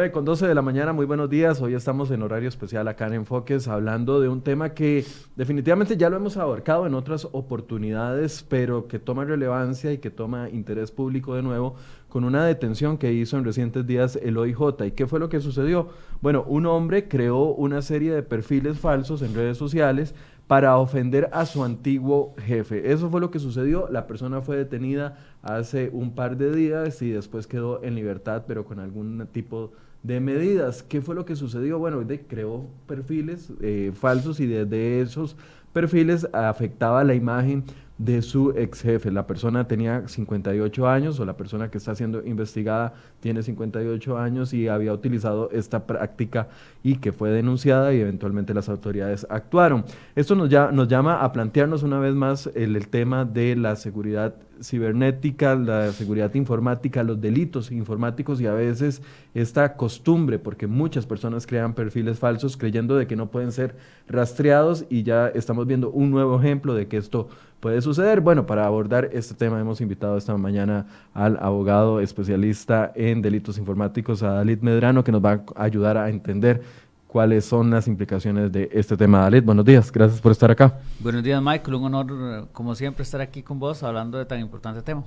9 con 12 de la mañana, muy buenos días. Hoy estamos en horario especial acá en Enfoques hablando de un tema que definitivamente ya lo hemos abarcado en otras oportunidades, pero que toma relevancia y que toma interés público de nuevo con una detención que hizo en recientes días el OIJ. ¿Y qué fue lo que sucedió? Bueno, un hombre creó una serie de perfiles falsos en redes sociales para ofender a su antiguo jefe. Eso fue lo que sucedió. La persona fue detenida hace un par de días y después quedó en libertad, pero con algún tipo de medidas. ¿Qué fue lo que sucedió? Bueno, de, creó perfiles eh, falsos y desde esos perfiles afectaba la imagen de su ex jefe. La persona tenía 58 años o la persona que está siendo investigada tiene 58 años y había utilizado esta práctica y que fue denunciada y eventualmente las autoridades actuaron. Esto nos, ya, nos llama a plantearnos una vez más el, el tema de la seguridad cibernética, la seguridad informática, los delitos informáticos y a veces esta costumbre, porque muchas personas crean perfiles falsos creyendo de que no pueden ser rastreados y ya estamos viendo un nuevo ejemplo de que esto puede suceder. Bueno, para abordar este tema hemos invitado esta mañana al abogado especialista en delitos informáticos, a Dalit Medrano, que nos va a ayudar a entender cuáles son las implicaciones de este tema. Dalit, buenos días, gracias por estar acá. Buenos días, Michael, un honor, como siempre, estar aquí con vos hablando de tan importante tema.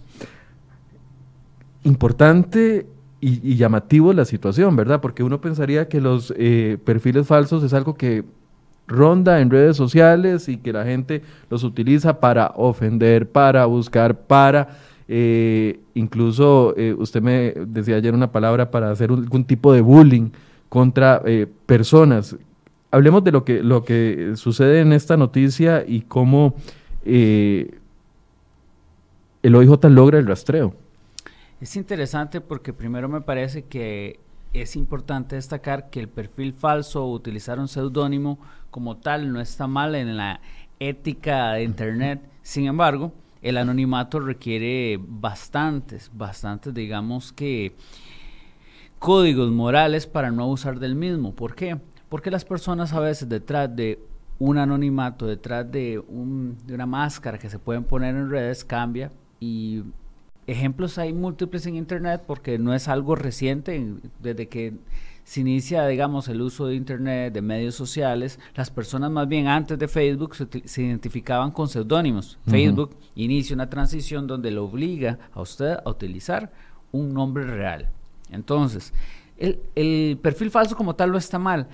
Importante y, llamativo la situación, ¿verdad? Porque uno pensaría que los eh, perfiles falsos es algo que ronda en redes sociales y que la gente los utiliza para ofender, para buscar, para eh, incluso eh, usted me decía ayer una palabra para hacer algún tipo de bullying contra eh, personas. Hablemos de lo que, lo que sucede en esta noticia y cómo el OIJ logra el rastreo. Es interesante porque primero me parece que es importante destacar que el perfil falso o utilizar un seudónimo como tal no está mal en la ética de Internet. Sin embargo, el anonimato requiere bastantes, bastantes, digamos que códigos morales para no abusar del mismo. ¿Por qué? Porque las personas a veces detrás de un anonimato, detrás de, un, de una máscara que se pueden poner en redes, cambia y ejemplos hay múltiples en Internet porque no es algo reciente, desde que se inicia, digamos, el uso de Internet, de medios sociales, las personas más bien antes de Facebook se, identificaban con seudónimos. Facebook inicia una transición donde le obliga a usted a utilizar un nombre real. Entonces, el, el perfil falso como tal no está mal.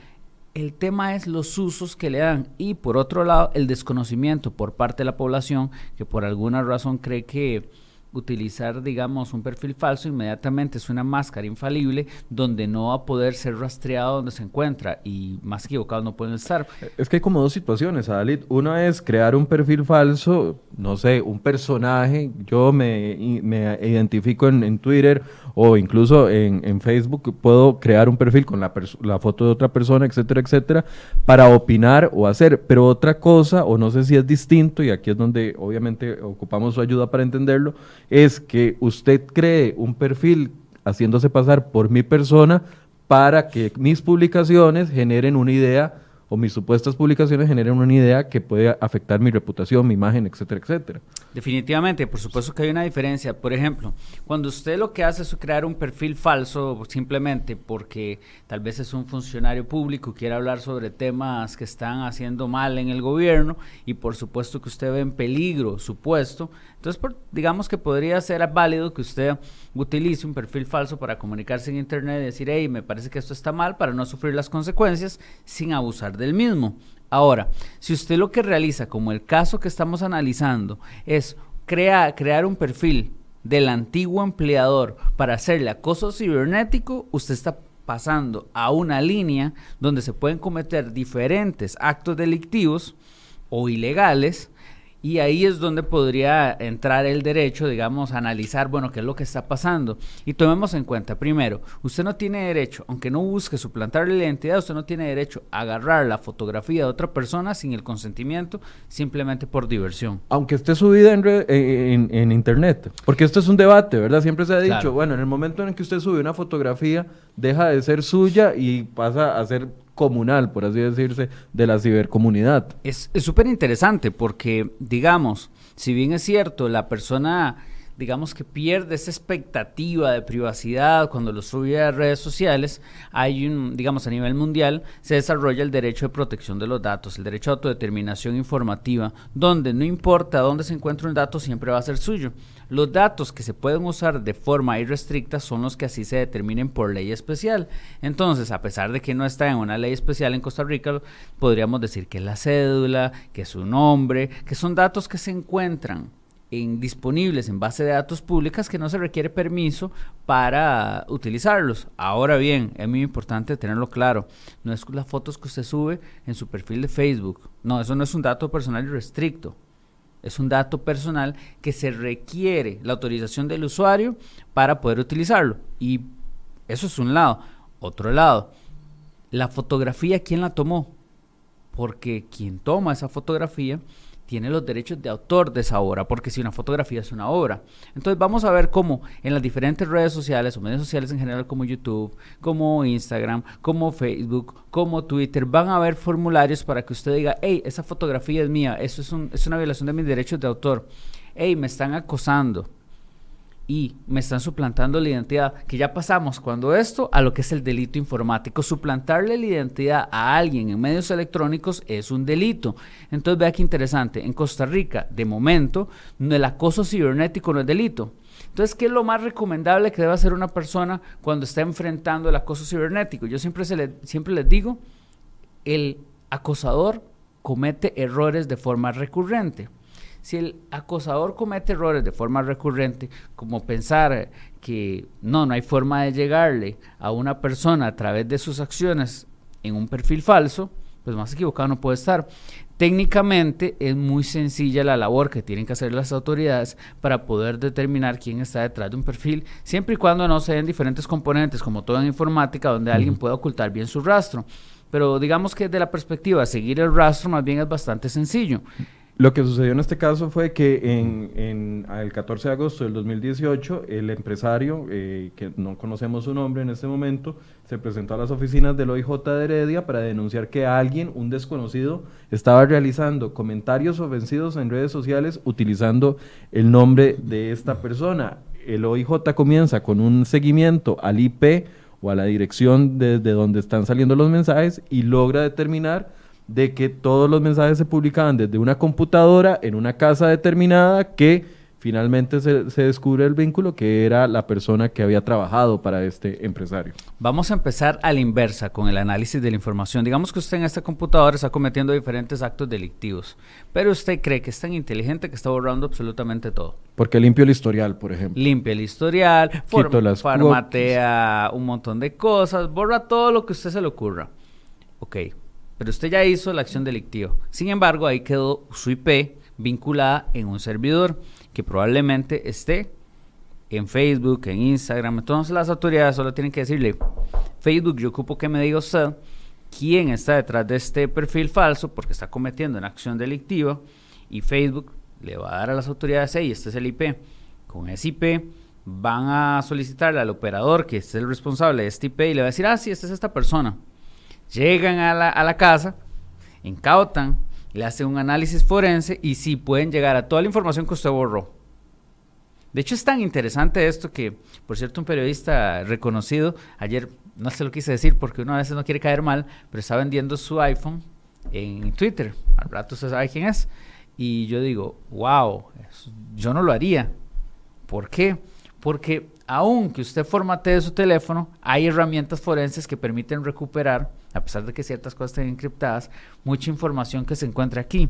El tema es los usos que le dan y por otro lado el desconocimiento por parte de la población que por alguna razón cree que utilizar, digamos, un perfil falso, inmediatamente es una máscara infalible donde no va a poder ser rastreado donde se encuentra y más equivocados no pueden estar. Es que hay como dos situaciones, Adalid. Una es crear un perfil falso, no sé, un personaje. Yo me, me identifico en, Twitter o incluso en, Facebook, puedo crear un perfil con la foto de otra persona, etcétera, etcétera, para opinar o hacer. Pero otra cosa, o no sé si es distinto, y aquí es donde obviamente ocupamos su ayuda para entenderlo, es que usted cree un perfil haciéndose pasar por mi persona para que mis publicaciones generen una idea o mis supuestas publicaciones generen una idea que puede afectar mi reputación, mi imagen, etcétera, etcétera. Definitivamente, por supuesto que hay una diferencia. Por ejemplo, cuando usted lo que hace es crear un perfil falso simplemente porque tal vez es un funcionario público quiere hablar sobre temas que están haciendo mal en el gobierno y por supuesto que usted ve en peligro su puesto, entonces digamos que podría ser válido que usted utilice un perfil falso para comunicarse en Internet y decir, hey, me parece que esto está mal para no sufrir las consecuencias sin abusar del mismo. Ahora, si usted lo que realiza, como el caso que estamos analizando, es crear un perfil del antiguo empleador para hacerle acoso cibernético, usted está pasando a una línea donde se pueden cometer diferentes actos delictivos o ilegales y ahí es donde podría entrar el derecho, digamos, a analizar, bueno, qué es lo que está pasando. Y tomemos en cuenta, primero, usted no tiene derecho, aunque no busque suplantarle la identidad, usted no tiene derecho a agarrar la fotografía de otra persona sin el consentimiento, simplemente por diversión. Aunque esté subida en, en, en Internet. Porque esto es un debate, ¿verdad? Siempre se ha dicho, bueno, en el momento en que usted sube una fotografía, deja de ser suya y pasa a ser comunal, por así decirse, de la cibercomunidad. Es súper interesante porque, digamos, si bien es cierto, la persona digamos que pierde esa expectativa de privacidad cuando lo sube a redes sociales, hay un, digamos, a nivel mundial, se desarrolla el derecho de protección de los datos, el derecho a autodeterminación informativa, donde no importa dónde se encuentre un dato, siempre va a ser suyo. Los datos que se pueden usar de forma irrestricta son los que así se determinen por ley especial. Entonces, a pesar de que no está en una ley especial en Costa Rica, podríamos decir que es la cédula, que es su nombre, que son datos que se encuentran en, disponibles en base de datos públicas que no se requiere permiso para utilizarlos. Ahora bien, es muy importante tenerlo claro. No es las fotos que usted sube en su perfil de Facebook. No, eso no es un dato personal y restricto. Es un dato personal que se requiere la autorización del usuario para poder utilizarlo. Y eso es un lado. Otro lado, la fotografía, ¿quién la tomó? Porque quien toma esa fotografía tiene los derechos de autor de esa obra, porque si una fotografía es una obra. Entonces vamos a ver cómo en las diferentes redes sociales o medios sociales en general como YouTube, como Instagram, como Facebook, como Twitter, van a haber formularios para que usted diga, hey, esa fotografía es mía, eso es, es una violación de mis derechos de autor. Hey, me están acosando y me están suplantando la identidad, que ya pasamos cuando esto a lo que es el delito informático. Suplantarle la identidad a alguien en medios electrónicos es un delito. Entonces vea qué interesante, en Costa Rica, de momento, el acoso cibernético no es delito. Entonces, ¿qué es lo más recomendable que debe hacer una persona cuando está enfrentando el acoso cibernético? Yo siempre, se le, siempre les digo, el acosador comete errores de forma recurrente. Si el acosador comete errores de forma recurrente, como pensar que no, no hay forma de llegarle a una persona a través de sus acciones en un perfil falso, pues más equivocado no puede estar. Técnicamente es muy sencilla la labor que tienen que hacer las autoridades para poder determinar quién está detrás de un perfil, siempre y cuando no se den diferentes componentes, como todo en informática, donde alguien pueda ocultar bien su rastro. Pero digamos que desde la perspectiva de seguir el rastro más bien es bastante sencillo. Lo que sucedió en este caso fue que en, el 14 de agosto del 2018, el empresario, eh, que no conocemos su nombre en este momento, se presentó a las oficinas del OIJ de Heredia para denunciar que alguien, un desconocido, estaba realizando comentarios ofensivos en redes sociales utilizando el nombre de esta persona. El OIJ comienza con un seguimiento al IP o a la dirección desde donde están saliendo los mensajes y logra determinar de que todos los mensajes se publicaban desde una computadora en una casa determinada que finalmente se, descubre el vínculo que era la persona que había trabajado para este empresario. Vamos a empezar a la inversa con el análisis de la información. Digamos que usted en esta computadora está cometiendo diferentes actos delictivos, pero usted cree que es tan inteligente que está borrando absolutamente todo. Porque limpio el historial, por ejemplo. Limpia el historial, formatea un montón de cosas, borra todo lo que a usted se le ocurra. Ok, pero usted ya hizo la acción delictiva. Sin embargo, ahí quedó su IP vinculada en un servidor que probablemente esté en Facebook, en Instagram. Entonces las autoridades solo tienen que decirle, Facebook, yo ocupo que me diga usted quién está detrás de este perfil falso porque está cometiendo una acción delictiva y Facebook le va a dar a las autoridades, hey, este es el IP. Con ese IP van a solicitarle al operador que es el responsable de este IP y le va a decir, ah, sí, esta es esta persona. Llegan a la, casa, incautan, le hacen un análisis forense y sí pueden llegar a toda la información que usted borró. De hecho, es tan interesante esto que, por cierto, un periodista reconocido, ayer no se lo quise decir porque uno a veces no quiere caer mal, pero está vendiendo su iPhone en Twitter. Al rato usted sabe quién es. Y yo digo, wow, yo no lo haría. ¿Por qué? Porque aunque usted formatee su teléfono, hay herramientas forenses que permiten recuperar, a pesar de que ciertas cosas estén encriptadas, mucha información que se encuentra aquí.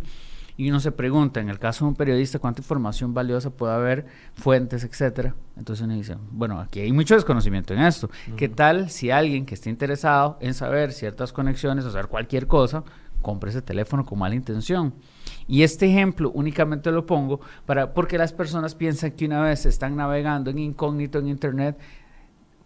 Y uno se pregunta, en el caso de un periodista, cuánta información valiosa puede haber, fuentes, etcétera. Entonces uno dice, bueno, aquí hay mucho desconocimiento en esto. ¿Qué tal si alguien que esté interesado en saber ciertas conexiones o saber cualquier cosa, compre ese teléfono con mala intención? Y este ejemplo únicamente lo pongo para, porque las personas piensan que una vez están navegando en incógnito en Internet,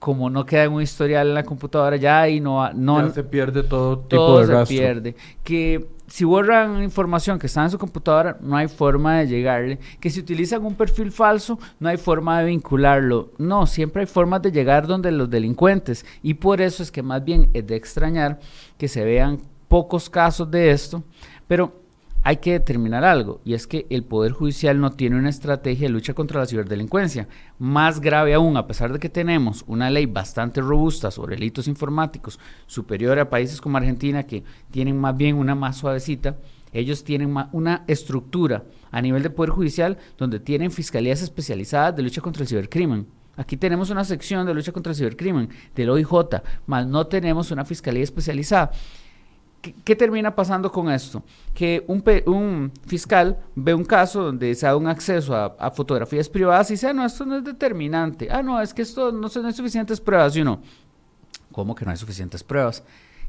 como no queda un historial en la computadora ya y no, no se pierde todo tipo de rastro. se pierde. Que si borran información que está en su computadora, no hay forma de llegarle. Que si utilizan un perfil falso, no hay forma de vincularlo. No, siempre hay formas de llegar donde los delincuentes. Y por eso es que más bien es de extrañar que se vean pocos casos de esto. Pero hay que determinar algo, y es que el Poder Judicial no tiene una estrategia de lucha contra la ciberdelincuencia. Más grave aún, a pesar de que tenemos una ley bastante robusta sobre delitos informáticos, superior a países como Argentina, que tienen más bien una más suavecita, ellos tienen una estructura a nivel de Poder Judicial donde tienen fiscalías especializadas de lucha contra el cibercrimen. Aquí tenemos una sección de lucha contra el cibercrimen del OIJ, más no tenemos una fiscalía especializada. ¿Qué, termina pasando con esto? Que un, fiscal ve un caso donde se da un acceso a, fotografías privadas y dice, ah, no, esto no es determinante. Ah, no, es que esto no, no hay suficientes pruebas. Y uno, ¿cómo que no hay suficientes pruebas?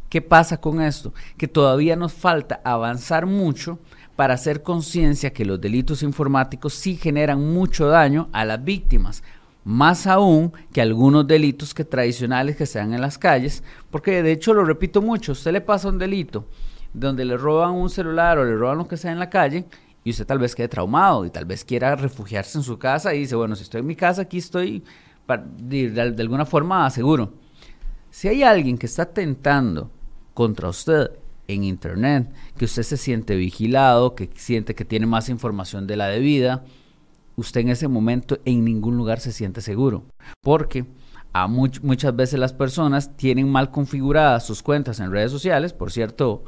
¿Qué pasa con esto? Que todavía nos falta avanzar mucho para hacer conciencia que los delitos informáticos sí generan mucho daño a las víctimas más aún que algunos delitos que tradicionales que se dan en las calles, porque de hecho lo repito mucho, usted le pasa un delito donde le roban un celular o le roban lo que sea en la calle y usted tal vez quede traumado y tal vez quiera refugiarse en su casa y dice, bueno, si estoy en mi casa aquí estoy de, de alguna forma seguro. Si hay alguien que está tentando contra usted en internet, que usted se siente vigilado, que siente que tiene más información de la debida, usted en ese momento en ningún lugar se siente seguro. Porque muchas veces las personas tienen mal configuradas sus cuentas en redes sociales. Por cierto,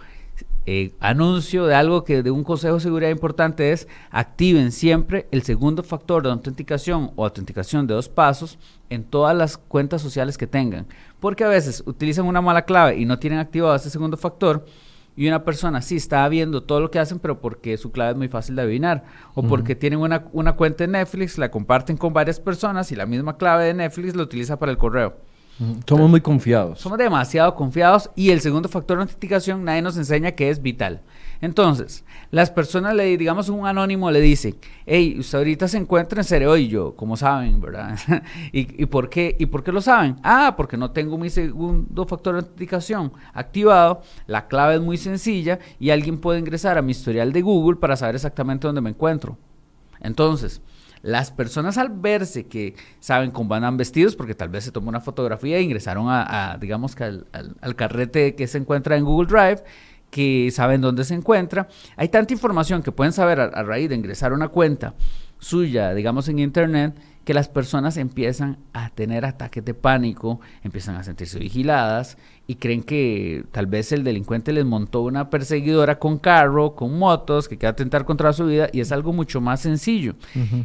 eh, anuncio de algo que de un consejo de seguridad importante es activen siempre el segundo factor de autenticación o autenticación de dos pasos en todas las cuentas sociales que tengan. Porque a veces utilizan una mala clave y no tienen activado ese segundo factor y una persona sí está viendo todo lo que hacen, pero porque su clave es muy fácil de adivinar, o porque tienen una, una, cuenta en Netflix, la comparten con varias personas y la misma clave de Netflix la utiliza para el correo. Somos muy confiados. Somos demasiado confiados y el segundo factor de autenticación nadie nos enseña que es vital. Entonces, las personas le, digamos, un anónimo le dice, hey, usted ahorita se encuentra en Cereo y yo, como saben, ¿verdad? ¿Y, por qué, ¿Y por qué lo saben? Ah, porque no tengo mi segundo factor de autenticación activado, la clave es muy sencilla y alguien puede ingresar a mi historial de Google para saber exactamente dónde me encuentro. Entonces, las personas al verse que saben cómo van vestidos, porque tal vez se tomó una fotografía e ingresaron a, digamos al, carrete que se encuentra en Google Drive, que saben dónde se encuentra. Hay tanta información que pueden saber a, raíz de ingresar a una cuenta suya, digamos en Internet, que las personas empiezan a tener ataques de pánico, empiezan a sentirse vigiladas y creen que tal vez el delincuente les montó una perseguidora con carro, con motos, que quiere atentar contra su vida y es algo mucho más sencillo.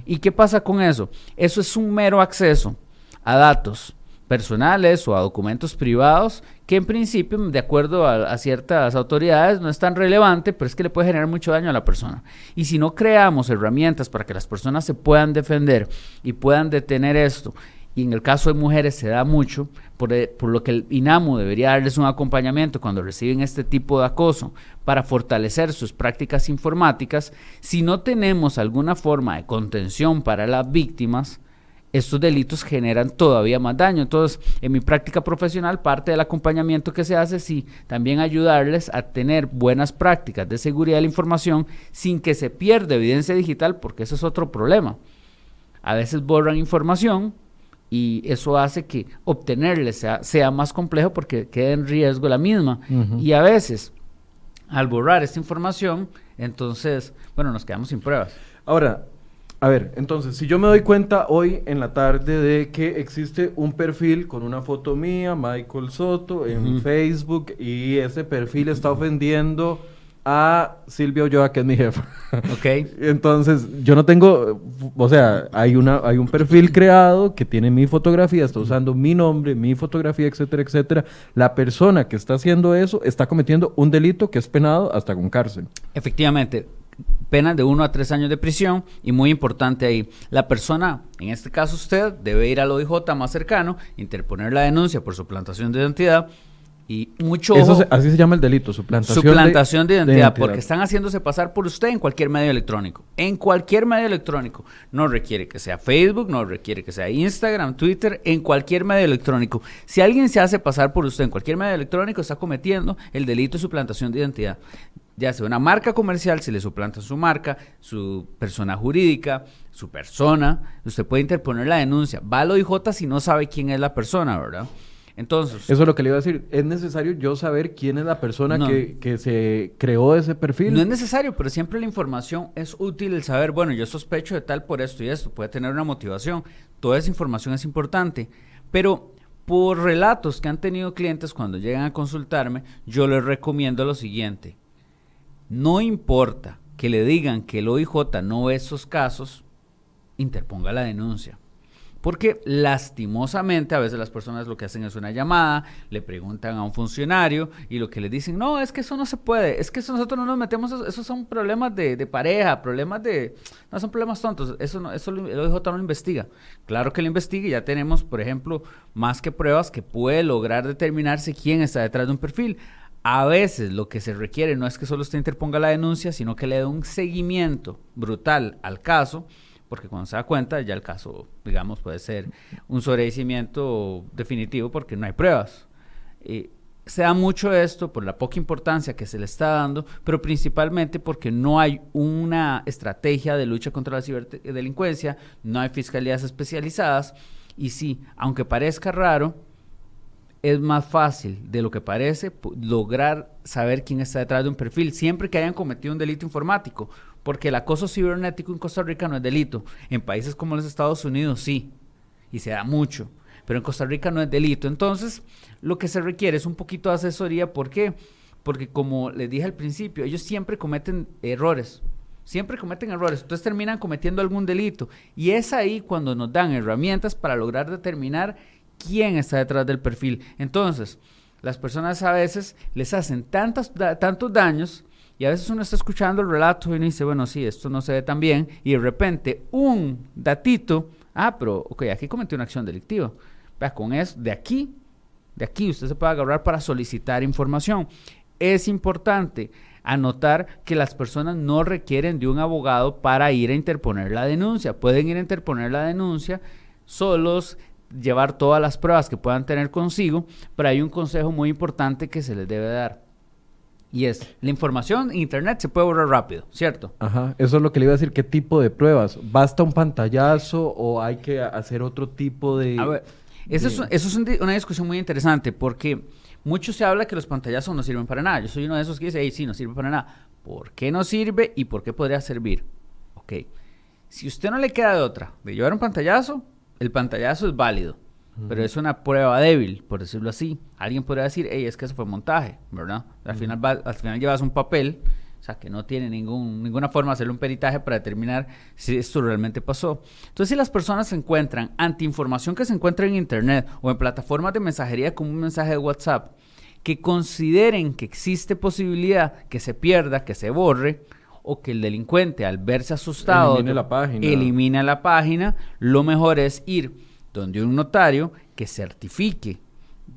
¿Y qué pasa con eso? Eso es un mero acceso a datos personales o a documentos privados que en principio, de acuerdo a, ciertas autoridades, no es tan relevante, pero es que le puede generar mucho daño a la persona. Y si no creamos herramientas para que las personas se puedan defender y puedan detener esto, y en el caso de mujeres se da mucho, por, eh, por lo que el INAMU debería darles un acompañamiento cuando reciben este tipo de acoso para fortalecer sus prácticas informáticas, si no tenemos alguna forma de contención para las víctimas, estos delitos generan todavía más daño. Entonces, en mi práctica profesional, parte del acompañamiento que se hace es sí, también ayudarles a tener buenas prácticas de seguridad de la información sin que se pierda evidencia digital, porque ese es otro problema. A veces borran información y eso hace que obtenerle sea, más complejo porque queda en riesgo la misma. Y a veces, al borrar esta información, entonces, bueno, nos quedamos sin pruebas. Ahora, a ver, entonces, si yo me doy cuenta hoy en la tarde de que existe un perfil con una foto mía, Michael Soto, en Facebook, y ese perfil está ofendiendo a Silvia Ochoa, que es mi jefa. Ok. Entonces, yo no tengo, o sea, hay, una, hay un perfil creado que tiene mi fotografía, está usando mi nombre, mi fotografía, etcétera, etcétera. La persona que está haciendo eso está cometiendo un delito que es penado hasta con cárcel. Efectivamente penas de 1 a 3 años de prisión y muy importante ahí, la persona, en este caso usted, debe ir al OIJ más cercano, interponer la denuncia por suplantación de identidad y mucho Eso así se llama el delito, suplantación, suplantación de, identidad, porque están haciéndose pasar por usted en cualquier medio electrónico. En cualquier medio electrónico. No requiere que sea Facebook, no requiere que sea Instagram, Twitter, en cualquier medio electrónico. Si alguien se hace pasar por usted en cualquier medio electrónico, está cometiendo el delito de suplantación de identidad ya sea una marca comercial, si le suplanta su marca, su persona jurídica, su persona, usted puede interponer la denuncia. Va al OIJ si no sabe quién es la persona, ¿verdad? Entonces. Eso es lo que le iba a decir. Es necesario yo saber quién es la persona que, que, se creó ese perfil. No es necesario, pero siempre la información es útil el saber, bueno, yo sospecho de tal por esto y esto, puede tener una motivación. Toda esa información es importante. Pero por relatos que han tenido clientes cuando llegan a consultarme, yo les recomiendo lo siguiente. No importa que le digan que el OIJ no ve esos casos, interponga la denuncia. Porque lastimosamente a veces las personas lo que hacen es una llamada, le preguntan a un funcionario y lo que le dicen, no, es que eso no se puede, es que eso nosotros no nos metemos, esos son problemas de, pareja, problemas de, no son problemas tontos, eso, no, eso el OIJ no lo investiga. Claro que lo investiga y ya tenemos, por ejemplo, más que pruebas que puede lograr determinarse quién está detrás de un perfil. A veces lo que se requiere no es que solo usted interponga la denuncia, sino que le dé un seguimiento brutal al caso porque cuando se da cuenta ya el caso, digamos, puede ser un sobreseimiento definitivo porque no hay pruebas. Eh, se da mucho esto por la poca importancia que se le está dando, pero principalmente porque no hay una estrategia de lucha contra la ciberdelincuencia, no hay fiscalías especializadas y sí, aunque parezca raro, es más fácil de lo que parece lograr saber quién está detrás de un perfil, siempre que hayan cometido un delito informático, porque el acoso cibernético en Costa Rica no es delito. En países como los Estados Unidos sí, y se da mucho, pero en Costa Rica no es delito. Entonces, lo que se requiere es un poquito de asesoría. ¿Por qué? Porque como les dije al principio, ellos siempre cometen errores. Siempre cometen errores, entonces terminan cometiendo algún delito. Y es ahí cuando nos dan herramientas para lograr determinar quién está detrás del perfil. Entonces, las personas a veces les hacen tantos, tantos daños y a veces uno está escuchando el relato y uno dice, bueno, sí, esto no se ve tan bien. Y de repente un datito, ah, pero, ok, aquí cometió una acción delictiva. Vea, con eso, de aquí, de aquí usted se puede agarrar para solicitar información. Es importante anotar que las personas no requieren de un abogado para ir a interponer la denuncia. Pueden ir a interponer la denuncia solos, llevar todas las pruebas que puedan tener consigo, pero hay un consejo muy importante que se les debe dar. Y es, la información en Internet se puede borrar rápido, ¿cierto? Ajá, eso es lo que le iba a decir. ¿Qué tipo de pruebas? ¿Basta un pantallazo o hay que hacer otro tipo de...? A ver, eso, es, eso es una discusión muy interesante porque mucho se habla que los pantallazos no sirven para nada. Yo soy uno de esos que dice, hey, sí, no sirve para nada. ¿Por qué no sirve y por qué podría servir? Ok, si usted no le queda de otra de llevar un pantallazo, el pantallazo es válido. Pero es una prueba débil, por decirlo así. Alguien podría decir, hey, es que eso fue montaje, ¿verdad? Al, final, al final llevas un papel, o sea, que no tiene ningún, ninguna forma de hacerle un peritaje para determinar si esto realmente pasó. Entonces, si las personas se encuentran ante información que se encuentra en Internet o en plataformas de mensajería como un mensaje de WhatsApp, que consideren que existe posibilidad que se pierda, que se borre, o que el delincuente al verse asustado elimine la página, elimina la página lo mejor es ir donde un notario que certifique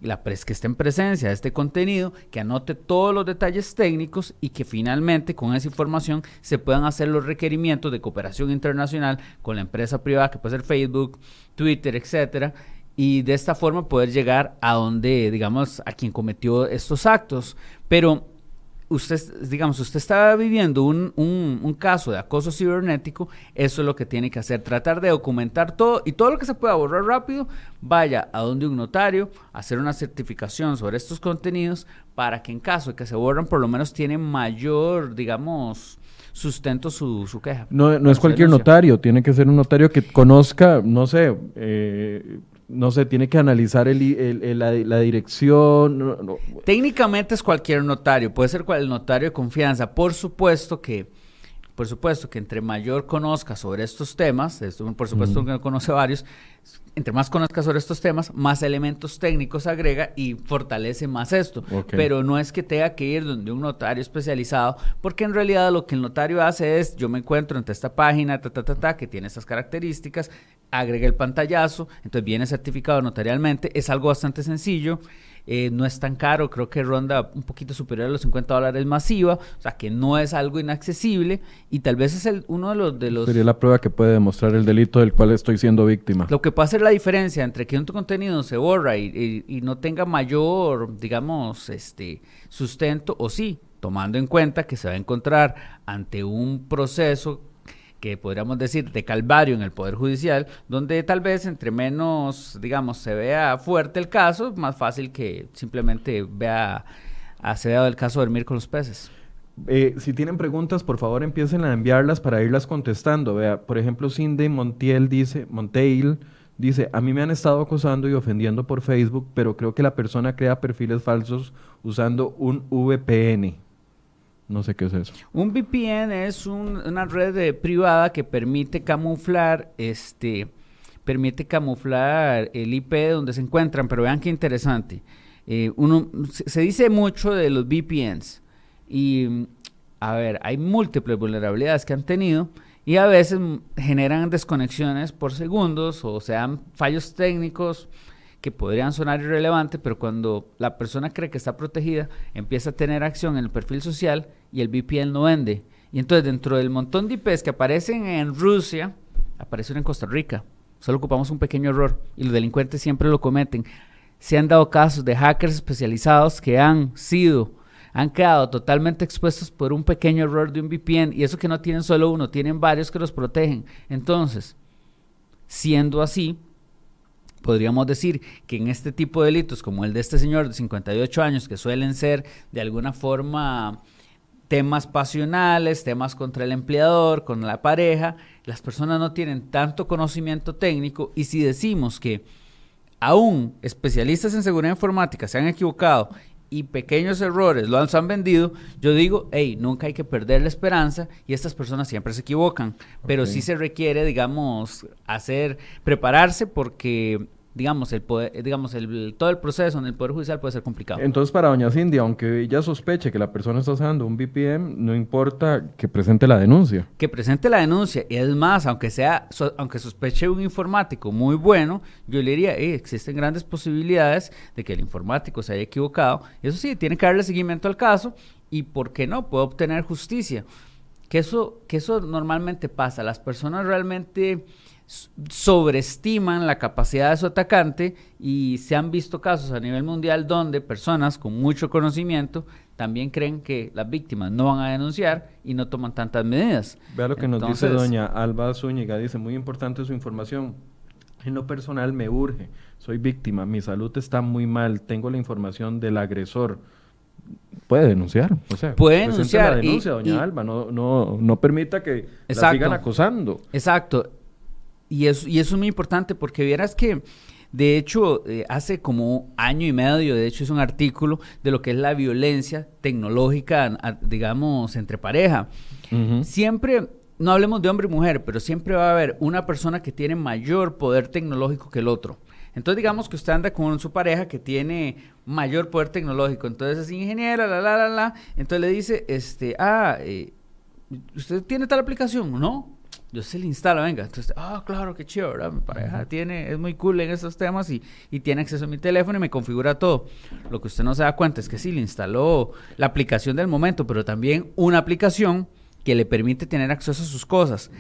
la pres que esté en presencia de este contenido, que anote todos los detalles técnicos y que finalmente con esa información se puedan hacer los requerimientos de cooperación internacional con la empresa privada que puede ser Facebook, Twitter, etcétera, y de esta forma poder llegar a donde, digamos, a quien cometió estos actos. Pero usted, digamos, usted está viviendo un, un, caso de acoso cibernético, eso es lo que tiene que hacer, tratar de documentar todo y todo lo que se pueda borrar rápido, vaya a donde un notario, hacer una certificación sobre estos contenidos para que en caso de que se borran, por lo menos tiene mayor, digamos, sustento su, su queja. No, no es cualquier notario, tiene que ser un notario que conozca, no sé, eh, no sé, tiene que analizar el, la, dirección. Técnicamente es cualquier notario, puede ser el notario de confianza. Por supuesto que, por supuesto que entre mayor conozca sobre estos temas, por supuesto que conoce varios, entre más conozca sobre estos temas, más elementos técnicos agrega y fortalece más esto. Pero no es que tenga que ir donde un notario especializado, porque en realidad lo que el notario hace es, yo me encuentro ante esta página, ta, ta, ta, ta, que tiene estas características, agrega el pantallazo, entonces viene certificado notarialmente, es algo bastante sencillo. Eh, no es tan caro, creo que ronda un poquito superior a los 50 dólares masiva, o sea que no es algo inaccesible y tal vez es el, uno de los, de los... Sería la prueba que puede demostrar el delito del cual estoy siendo víctima. Lo que puede hacer la diferencia entre que un contenido se borra y, y no tenga mayor, digamos, este sustento o sí, tomando en cuenta que se va a encontrar ante un proceso que podríamos decir de calvario en el Poder Judicial, donde tal vez entre menos, digamos, se vea fuerte el caso, más fácil que simplemente vea, se vea el caso dormir con los peces. Eh, si tienen preguntas, por favor empiecen a enviarlas para irlas contestando. Vea, por ejemplo, Cindy Montiel dice, Monteil dice, a mí me han estado acosando y ofendiendo por Facebook, pero creo que la persona crea perfiles falsos usando un VPN. No sé qué es eso. Un VPN es una red privada que permite camuflar, este, permite camuflar el IP donde se encuentran, pero vean qué interesante. Eh, uno, se dice mucho de los VPNs y, a ver, hay múltiples vulnerabilidades que han tenido y a veces generan desconexiones por segundos o sean fallos técnicos que podrían sonar irrelevantes, pero cuando la persona cree que está protegida, empieza a tener acción en el perfil social y el VPN no vende. Y entonces dentro del montón de IPs que aparecen en Rusia, aparece uno en Costa Rica. Solo ocupamos un pequeño error y los delincuentes siempre lo cometen. Se han dado casos de hackers especializados que han sido han quedado totalmente expuestos por un pequeño error de un VPN y eso que no tienen solo uno, tienen varios que los protegen. Entonces, siendo así, podríamos decir que en este tipo de delitos como el de este señor de 58 años, que suelen ser de alguna forma temas pasionales, temas contra el empleador, con la pareja, las personas no tienen tanto conocimiento técnico y si decimos que aún especialistas en seguridad informática se han equivocado y pequeños errores lo han vendido, yo digo, hey, nunca hay que perder la esperanza y estas personas siempre se equivocan, pero sí se requiere, digamos, hacer, prepararse porque digamos, el poder, digamos, el, todo el proceso en el Poder Judicial puede ser complicado. Entonces, para doña Cindy, aunque ella sospeche que la persona está usando un VPN, no importa que presente la denuncia. Que presente la denuncia. Y es más, aunque sea, aunque sospeche un informático muy bueno, yo le diría, existen grandes posibilidades de que el informático se haya equivocado. Eso sí, tiene que darle seguimiento al caso y, ¿por qué no? Puede obtener justicia. Que eso, que eso normalmente pasa. Las personas realmente sobreestiman la capacidad de su atacante y se han visto casos a nivel mundial donde personas con mucho conocimiento también creen que las víctimas no van a denunciar y no toman tantas medidas. Vea lo que nos dice doña Alba Zúñiga, dice, muy importante su información. En lo personal me urge, soy víctima, mi salud está muy mal, tengo la información del agresor. Puede denunciar, o sea, puede denunciar. La denuncia, doña Alba, no, no, no permita que la sigan acosando. Exacto. Y eso, y eso es muy importante porque vieras que, de hecho, eh, hace como año y medio, de hecho, es un artículo de lo que es la violencia tecnológica, digamos, entre pareja. Siempre, no hablemos de hombre y mujer, pero siempre va a haber una persona que tiene mayor poder tecnológico que el otro. Entonces, digamos que usted anda con su pareja que tiene mayor poder tecnológico. Entonces es ingeniera, la, la, la, la. Entonces le dice, este, ah, eh, ¿usted tiene tal aplicación? No yo se le instalo, venga. Entonces, ah, claro, qué chido, ¿verdad? Mi pareja tiene, es muy cool en estos temas y, y, tiene acceso a mi teléfono y me configura todo. Lo que usted no se da cuenta es que sí le instaló la aplicación del momento, pero también una aplicación que le permite tener acceso a sus cosas.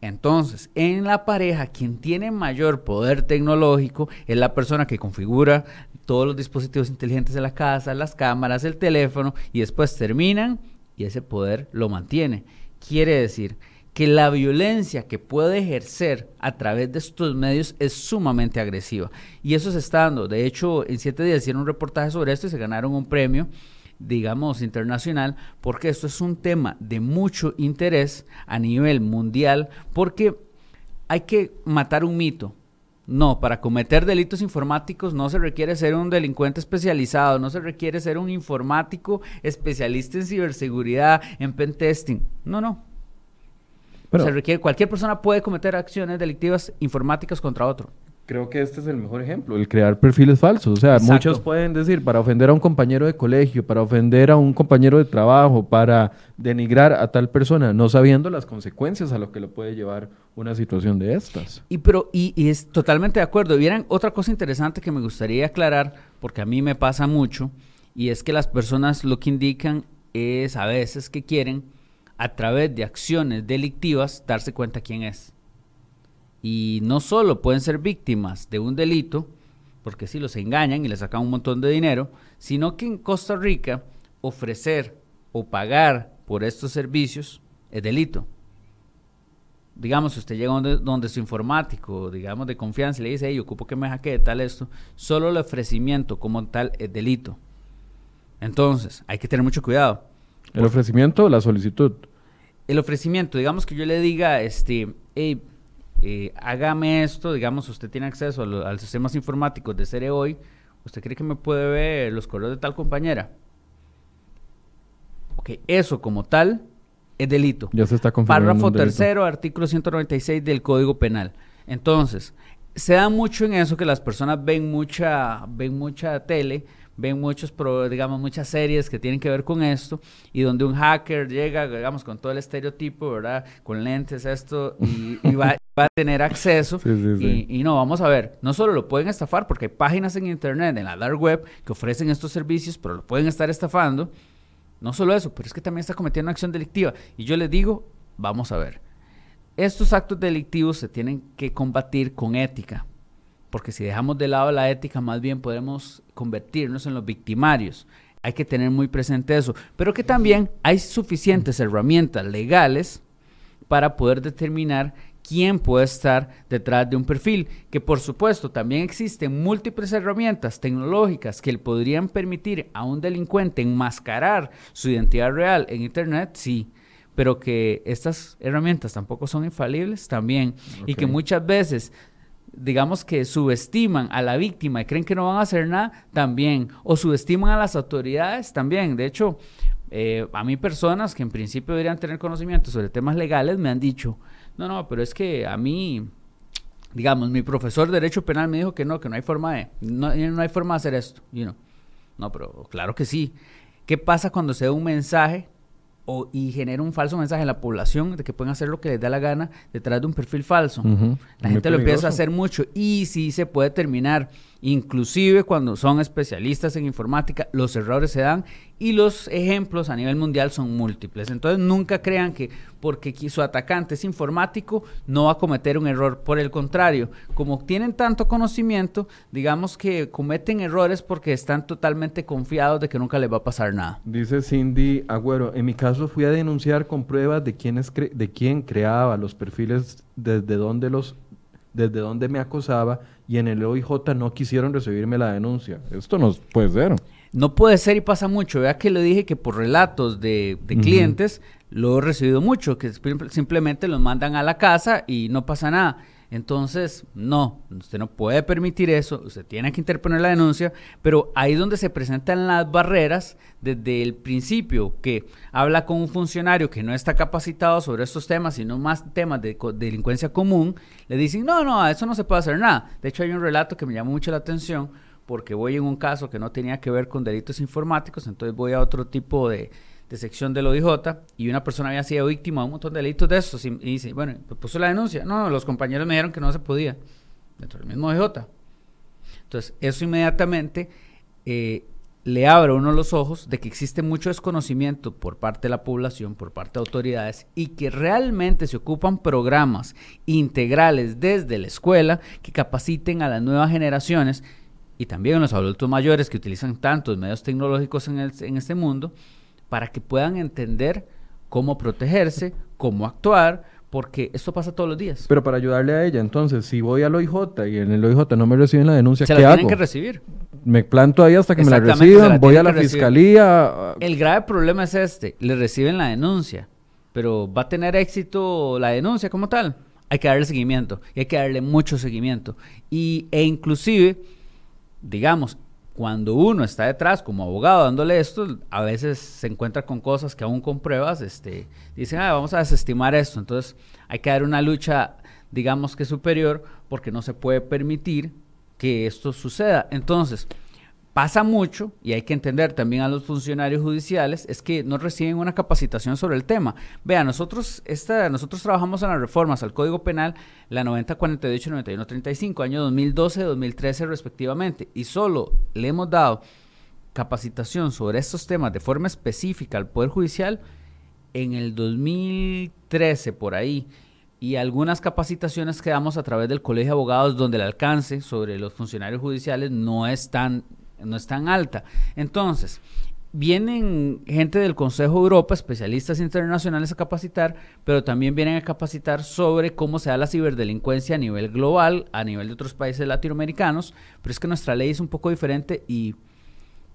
Entonces, en la pareja, quien tiene mayor poder tecnológico es la persona que configura todos los dispositivos inteligentes de la casa, las cámaras, el teléfono, y después terminan y ese poder lo mantiene. Quiere decir que la violencia que puede ejercer a través de estos medios es sumamente agresiva. Y eso se está dando. De hecho, en siete días hicieron un reportaje sobre esto y se ganaron un premio digamos, internacional, porque esto es un tema de mucho interés a nivel mundial, porque hay que matar un mito. No, para cometer delitos informáticos no se requiere ser un delincuente especializado, no se requiere ser un informático especialista en ciberseguridad, en pentesting. No, no se requiere, cualquier persona puede cometer acciones delictivas informáticas contra otro. Creo que este es el mejor ejemplo, el crear perfiles falsos. O sea, muchos pueden decir para ofender a un compañero de colegio, para ofender a un compañero de trabajo, para denigrar a tal persona, no sabiendo las consecuencias a lo que le puede llevar una situación de estas. Y pero y, y es totalmente de acuerdo. Vieran otra cosa interesante que me gustaría aclarar, porque a mí me pasa mucho, y es que las personas lo que indican es a veces que quieren a través de acciones delictivas darse cuenta quién es. Y no solo pueden ser víctimas de un delito, porque si los engañan y les sacan un montón de dinero, sino que en Costa Rica ofrecer o pagar por estos servicios es delito. digamos, si usted llega donde, donde su informático, digamos, de confianza y le dice, hey, ocupo que me hackee tal esto, solo el ofrecimiento como tal es delito. Entonces, hay que tener mucho cuidado. ¿El ofrecimiento o la solicitud? El ofrecimiento, digamos que yo le diga, este, hey, eh, hágame esto, digamos, usted tiene acceso a, los sistemas informáticos de Cere hoy, ¿usted cree que me puede ver los correos de tal compañera? Ok, eso como tal es delito. Ya se está confirmando. Párrafo tercero, artículo 196 del Código Penal. Entonces, se da mucho en eso que las personas ven mucha, ven mucha tele, ven muchos, digamos, muchas series que tienen que ver con esto, y donde un hacker llega, digamos, con todo el estereotipo, ¿verdad? Con lentes, esto, y, va, a tener acceso. Y, y, no, vamos a ver, no solo lo pueden estafar, porque hay páginas en Internet, en la dark web, que ofrecen estos servicios, pero lo pueden estar estafando. No solo eso, pero es que también está cometiendo una acción delictiva. Y yo les digo, vamos a ver, estos actos delictivos se tienen que combatir con ética, porque si dejamos de lado la ética, más bien podemos convertirnos en los victimarios. Hay que tener muy presente eso, pero que también hay suficientes herramientas legales para poder determinar quién puede estar detrás de un perfil, que por supuesto también existen múltiples herramientas tecnológicas que le podrían permitir a un delincuente enmascarar su identidad real en Internet, sí, pero que estas herramientas tampoco son infalibles también, y que muchas veces digamos que subestiman a la víctima y creen que no van a hacer nada, también, o subestiman a las autoridades, también. De hecho, eh, a mí personas que en principio deberían tener conocimiento sobre temas legales me han dicho, no, no, pero es que a mí, digamos, mi profesor de Derecho Penal me dijo que no, que no hay forma de, no, no hay forma de hacer esto. You know. No, pero claro que sí. ¿Qué pasa cuando se da un mensaje o, y genera un falso mensaje en la población de que pueden hacer lo que les da la gana detrás de un perfil falso? La gente lo empieza a hacer mucho y sí se puede terminar Inclusive cuando son especialistas en informática, los errores se dan y los ejemplos a nivel mundial son múltiples. Entonces nunca crean que porque su atacante es informático no va a cometer un error. Por el contrario, como tienen tanto conocimiento, digamos que cometen errores porque están totalmente confiados de que nunca les va a pasar nada. Dice Cindy Agüero, en mi caso fui a denunciar con pruebas de quién, es de quién creaba los perfiles, desde dónde los desde dónde me acosaba y en el OIJ no quisieron recibirme la denuncia. Esto no puede ser. No puede ser y pasa mucho. Vea que le dije que por relatos de, clientes lo he recibido mucho, que simplemente los mandan a la casa y no pasa nada. Entonces, no, usted no puede permitir eso, usted tiene que interponer la denuncia, pero ahí es donde se presentan las barreras desde el principio, que habla con un funcionario que no está capacitado sobre estos temas, sino más temas de, delincuencia común, le dicen, no, no, a eso no se puede hacer nada. De hecho, hay un relato que me llamó mucho la atención, porque voy en un caso que no tenía que ver con delitos informáticos, entonces voy a otro tipo de, de sección del OIJ y una persona había sido víctima de un montón de delitos de estos y, dice, bueno, pues puso la denuncia. No, los compañeros me dijeron que no se podía dentro del mismo OIJ. Entonces, eso inmediatamente eh, le abre uno los ojos de que existe mucho desconocimiento por parte de la población, por parte de autoridades y que realmente se ocupan programas integrales desde la escuela que capaciten a las nuevas generaciones y también a los adultos mayores que utilizan tantos medios tecnológicos en, en este mundo para que puedan entender cómo protegerse, cómo actuar, porque esto pasa todos los días. Pero para ayudarle a ella, entonces, si voy al OIJ y en el OIJ no me reciben la denuncia, Se ¿qué la hago? tienen que recibir. Me planto ahí hasta que me la reciban, voy a la fiscalía. El grave problema es este, le reciben la denuncia, pero ¿va a tener éxito la denuncia como tal? Hay que darle seguimiento, y hay que darle mucho seguimiento. Y, e inclusive, digamos, cuando uno está detrás como abogado dándole esto, a veces se encuentra con cosas que aún con pruebas, este, dicen, ah, vamos a desestimar esto. Entonces hay que dar una lucha, digamos que superior, porque no se puede permitir que esto suceda. Entonces, pasa mucho, y hay que entender también a los funcionarios judiciales, es que no reciben una capacitación sobre el tema. Vea, nosotros, esta, nosotros trabajamos en las reformas al Código Penal, la 9048 y 9135, año 2012 2013 respectivamente, y solo le hemos dado capacitación sobre estos temas de forma específica al Poder Judicial en el 2013 por ahí y algunas capacitaciones que damos a través del Colegio de Abogados donde el alcance sobre los funcionarios judiciales no es tan no es tan alta. Entonces, vienen gente del Consejo de Europa, especialistas internacionales a capacitar, pero también vienen a capacitar sobre cómo se da la ciberdelincuencia a nivel global, a nivel de otros países latinoamericanos, pero es que nuestra ley es un poco diferente y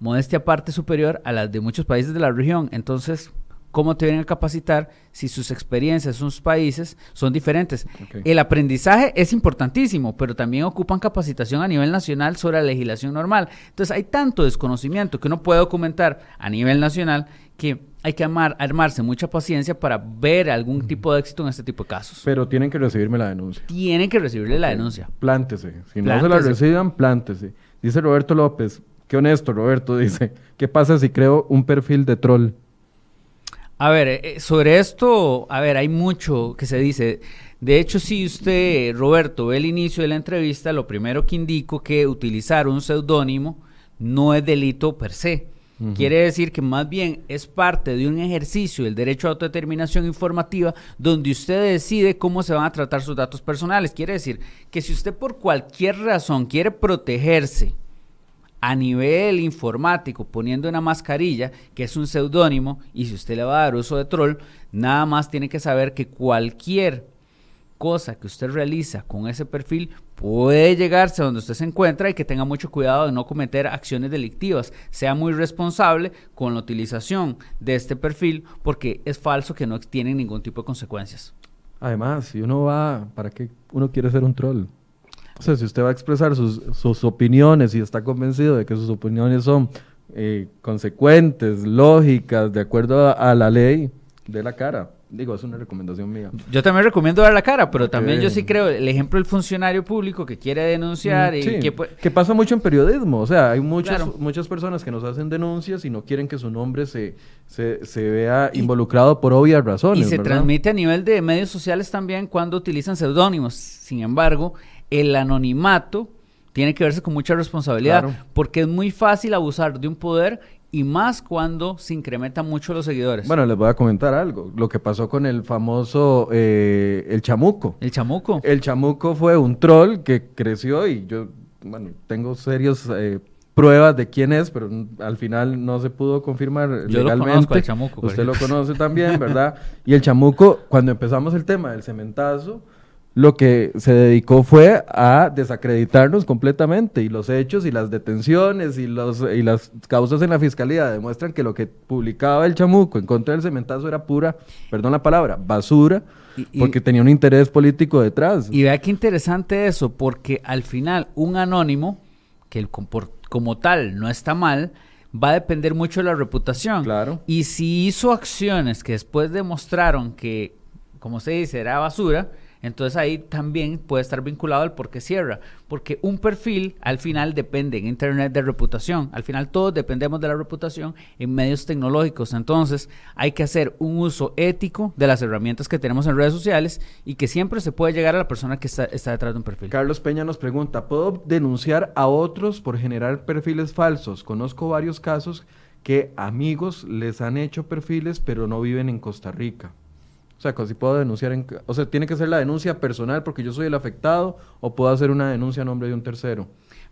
modestia aparte superior a las de muchos países de la región. Entonces, cómo te vienen a capacitar si sus experiencias, sus países son diferentes. El aprendizaje es importantísimo, pero también ocupan capacitación a nivel nacional sobre la legislación normal. Entonces hay tanto desconocimiento que uno puede documentar a nivel nacional que hay que armarse mucha paciencia para ver algún tipo de éxito en este tipo de casos. Pero tienen que recibirme la denuncia. Tienen que recibirle la denuncia. Plántese. Si no se la reciban, plántese. Dice Roberto López, qué honesto Roberto, dice, ¿qué pasa si creo un perfil de troll? A ver, eh, eh, sobre esto, a ver, hay mucho que se dice. De hecho, si usted, Roberto, ve el inicio de la entrevista, lo primero que indico que utilizar un seudónimo no es delito per se. Quiere decir que más bien es parte de un ejercicio del derecho a autodeterminación informativa donde usted decide cómo se van a tratar sus datos personales. Quiere decir que si usted por cualquier razón quiere protegerse a nivel informático poniendo una mascarilla, que es un seudónimo, y si usted le va a dar uso de troll, nada más tiene que saber que cualquier cosa que usted realiza con ese perfil puede llegarse a donde usted se encuentra y que tenga mucho cuidado de no cometer acciones delictivas. Sea muy responsable con la utilización de este perfil porque es falso que no tiene ningún tipo de consecuencias. Además, si uno va, ¿para qué uno quiere ser un troll? O sea, si usted va a expresar sus, sus opiniones y está convencido de que sus opiniones son eh, consecuentes, lógicas, de acuerdo a, la ley, de la cara. Digo, es una recomendación mía. Yo también recomiendo dar la cara, pero también yo sí creo, el ejemplo del funcionario público que quiere denunciar y que, que, pasa mucho en periodismo. O sea, hay muchas, muchas personas que nos hacen denuncias y no quieren que su nombre se, se, se vea involucrado por obvias razones. Y se transmite a nivel de medios sociales también cuando utilizan seudónimos. Sin embargo, el anonimato tiene que verse con mucha responsabilidad, porque es muy fácil abusar de un poder y más cuando se incrementan mucho los seguidores. Bueno, les voy a comentar algo. Lo que pasó con el famoso eh, El Chamuco. El Chamuco. El Chamuco fue un troll que creció y yo, bueno, tengo serios eh, pruebas de quién es, pero al final no se pudo confirmar yo legalmente. Lo conozco, el chamuco, Usted lo conoce también, ¿verdad? Y el Chamuco, cuando empezamos el tema del cementazo lo que se dedicó fue a desacreditarnos completamente y los hechos y las detenciones y, los, y las causas en la fiscalía demuestran que lo que publicaba el chamuco en contra del cementazo era pura, perdón la palabra, basura, porque tenía un interés político detrás. Y vea qué interesante eso, porque al final un anónimo, que el, como tal no está mal, va a depender mucho de la reputación. Claro. Y si hizo acciones que después demostraron que, como se dice, era basura, entonces ahí también puede estar vinculado al por qué cierra, porque un perfil al final depende en Internet de reputación, al final todos dependemos de la reputación en medios tecnológicos, entonces hay que hacer un uso ético de las herramientas que tenemos en redes sociales y que siempre se puede llegar a la persona que está, está detrás de un perfil. Carlos Peña nos pregunta, ¿puedo denunciar a otros por generar perfiles falsos? Conozco varios casos que amigos les han hecho perfiles pero no viven en Costa Rica. O sea, si puedo denunciar, en, o sea, tiene que ser la denuncia personal porque yo soy el afectado o puedo hacer una denuncia a nombre de un tercero.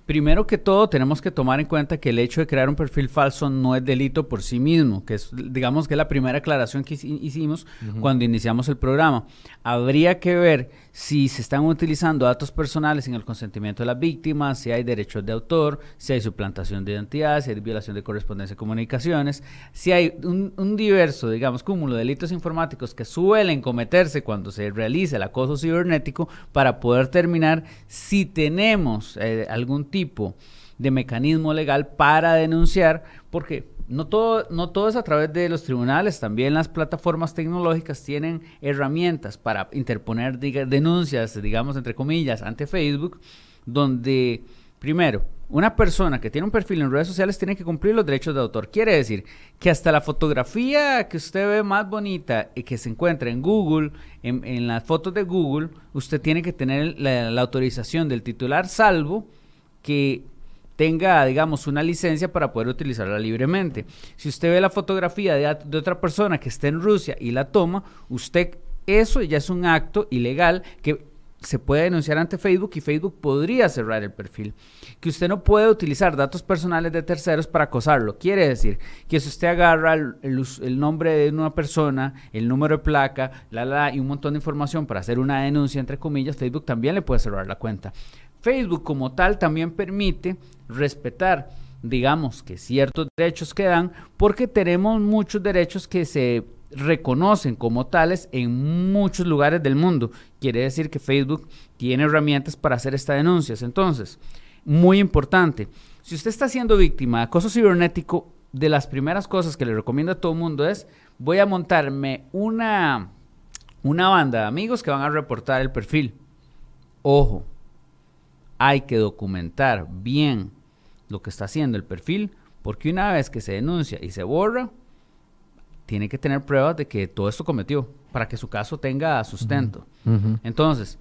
Primero que todo, tenemos que tomar en cuenta que el hecho de crear un perfil falso no es delito por sí mismo, que es, digamos que es la primera aclaración que hicimos cuando iniciamos el programa. Habría que ver si se están utilizando datos personales en el consentimiento de las víctimas, si hay derechos de autor, si hay suplantación de identidad, si hay violación de correspondencia y comunicaciones, si hay un, diverso, digamos, cúmulo de delitos informáticos que suelen cometerse cuando se realiza el acoso cibernético para poder terminar si tenemos eh, algún tipo de mecanismo legal para denunciar, porque no todo, no todo es a través de los tribunales, también las plataformas tecnológicas tienen herramientas para interponer denuncias, digamos, entre comillas, ante Facebook, donde, primero, una persona que tiene un perfil en redes sociales tiene que cumplir los derechos de autor. Quiere decir que hasta la fotografía que usted ve más bonita y que se encuentra en Google, en, las fotos de Google, usted tiene que tener la autorización del titular, salvo que tenga, digamos, una licencia para poder utilizarla libremente. Si usted ve la fotografía de, otra persona que está en Rusia y la toma, usted, eso ya es un acto ilegal que se puede denunciar ante Facebook y Facebook podría cerrar el perfil. Que usted no puede utilizar datos personales de terceros para acosarlo. Quiere decir que si usted agarra el, nombre de una persona, el número de placa, la, la, y un montón de información para hacer una denuncia, entre comillas, Facebook también le puede cerrar la cuenta. Facebook como tal también permite respetar digamos que ciertos derechos quedan porque tenemos muchos derechos que se reconocen como tales en muchos lugares del mundo. Quiere decir que Facebook tiene herramientas para hacer estas denuncias. Entonces, muy importante, si usted está siendo víctima de acoso cibernético, de las primeras cosas que le recomiendo a todo el mundo es, voy a montarme una, una banda de amigos que van a reportar el perfil. Ojo, hay que documentar bien lo que está haciendo el perfil, porque una vez que se denuncia y se borra, tiene que tener pruebas de que todo esto cometió para que su caso tenga sustento. Entonces,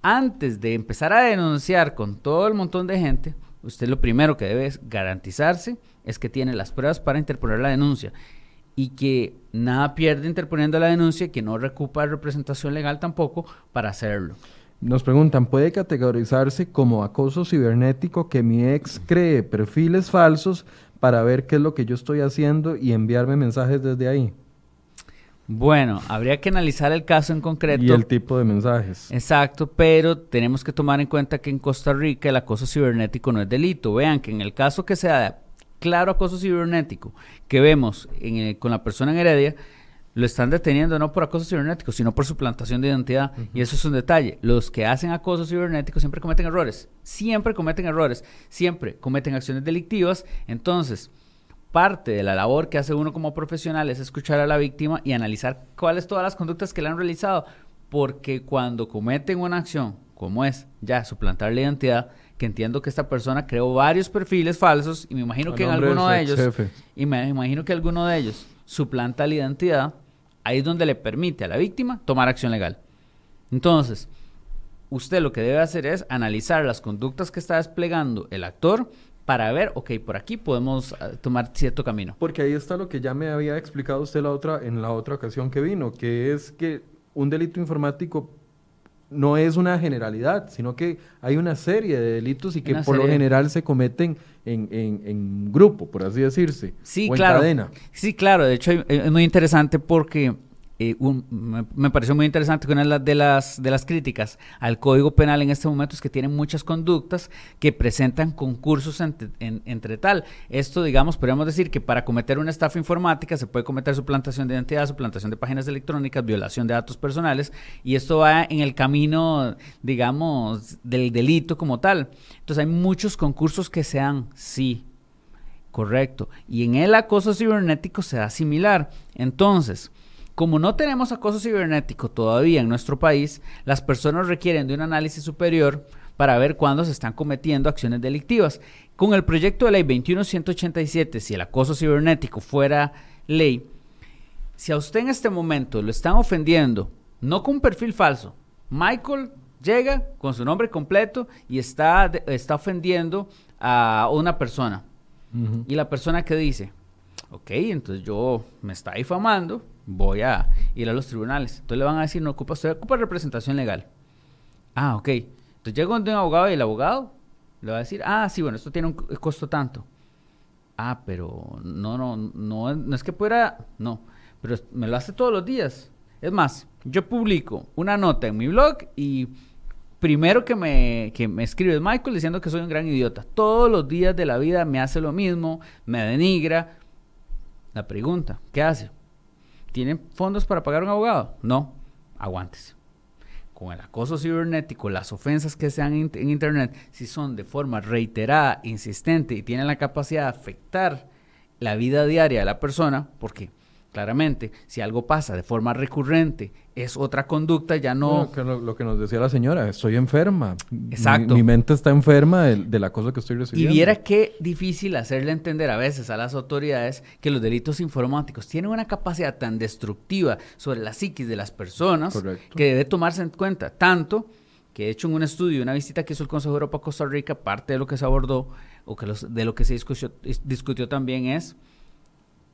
antes de empezar a denunciar con todo el montón de gente, usted lo primero que debe garantizarse es que tiene las pruebas para interponer la denuncia y que nada pierde interponiendo la denuncia y que no recupera representación legal tampoco para hacerlo. Nos preguntan, ¿puede categorizarse como acoso cibernético que mi ex cree perfiles falsos para ver qué es lo que yo estoy haciendo y enviarme mensajes desde ahí? Bueno, habría que analizar el caso en concreto. Y el tipo de mensajes. Exacto, pero tenemos que tomar en cuenta que en Costa Rica el acoso cibernético no es delito. Vean que en el caso que sea claro acoso cibernético que vemos con la persona en Heredia, lo están deteniendo no por acoso cibernético, sino por suplantación de identidad. Y eso es un detalle. Los que hacen acoso cibernético siempre cometen errores. Siempre cometen errores. Siempre cometen acciones delictivas. Entonces, parte de la labor que hace uno como profesional es escuchar a la víctima y analizar cuáles todas las conductas que le han realizado. Porque cuando cometen una acción como es ya suplantar la identidad, que entiendo que esta persona creó varios perfiles falsos y me imagino que en alguno de ellos, y me imagino que alguno de ellos suplanta la identidad, Ahí es donde le permite a la víctima tomar acción legal. Entonces, usted lo que debe hacer es analizar las conductas que está desplegando el actor para ver, ok, por aquí podemos eh, tomar cierto camino. Porque ahí está lo que ya me había explicado usted la otra, en la otra ocasión que vino, que es que un delito informático no es una generalidad, sino que hay una serie de delitos y que por lo general se cometen en, en, grupo, por así decirse. Sí, claro. Sí, claro. De hecho, es muy interesante porque eh, me, pareció muy interesante que una de las, de las críticas al Código Penal en este momento es que tiene muchas conductas que presentan concursos entre, tal. Esto, digamos, podríamos decir que para cometer una estafa informática se puede cometer suplantación de identidad, suplantación de páginas electrónicas, violación de datos personales, y esto va en el camino, digamos, del delito como tal. Entonces hay muchos concursos que se dan, sí, correcto. Y en el acoso cibernético se da similar. Entonces, como no tenemos acoso cibernético todavía en nuestro país, las personas requieren de un análisis superior para ver cuándo se están cometiendo acciones delictivas. Con el proyecto de ley 21187, si el acoso cibernético fuera ley, si a usted en este momento lo están ofendiendo, no con un perfil falso, Michael llega con su nombre completo y está, está ofendiendo a una persona. Y la persona que dice, ok, entonces yo me está difamando, voy a ir a los tribunales. Entonces le van a decir, no ocupa, usted ocupa representación legal. Ah, ok. Entonces llega un abogado y el abogado le va a decir, ah, sí, bueno, esto tiene un costo tanto. Ah, pero no, no, no, no es que pueda, no, pero me lo hace todos los días. Es más, yo publico una nota en mi blog y primero que me, que me escribe Michael diciendo que soy un gran idiota. Todos los días de la vida me hace lo mismo, me denigra. La pregunta, ¿qué hace? ¿Tienen fondos para pagar un abogado? No, aguántese. Con el acoso cibernético, las ofensas que sean en Internet, si son de forma reiterada, insistente y tienen la capacidad de afectar la vida diaria de la persona, porque claramente, si algo pasa de forma recurrente es otra conducta, ya no... lo, que nos decía la señora, estoy enferma. Exacto. Mi, mente está enferma de, la cosa que estoy recibiendo. Y viera qué difícil hacerle entender a veces a las autoridades que los delitos informáticos tienen una capacidad tan destructiva sobre la psiquis de las personas que debe tomarse en cuenta. Tanto que, de hecho, en un estudio, una visita que hizo el Consejo de Europa a Costa Rica, parte de lo que se abordó o que de lo que se discutió, discutió también es